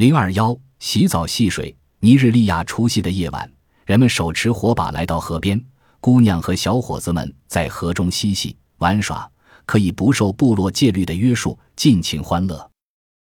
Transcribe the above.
零二幺洗澡戏水尼日利亚除夕的夜晚人们手持火把来到河边姑娘和小伙子们在河中嬉戏玩耍可以不受部落戒律的约束尽情欢乐。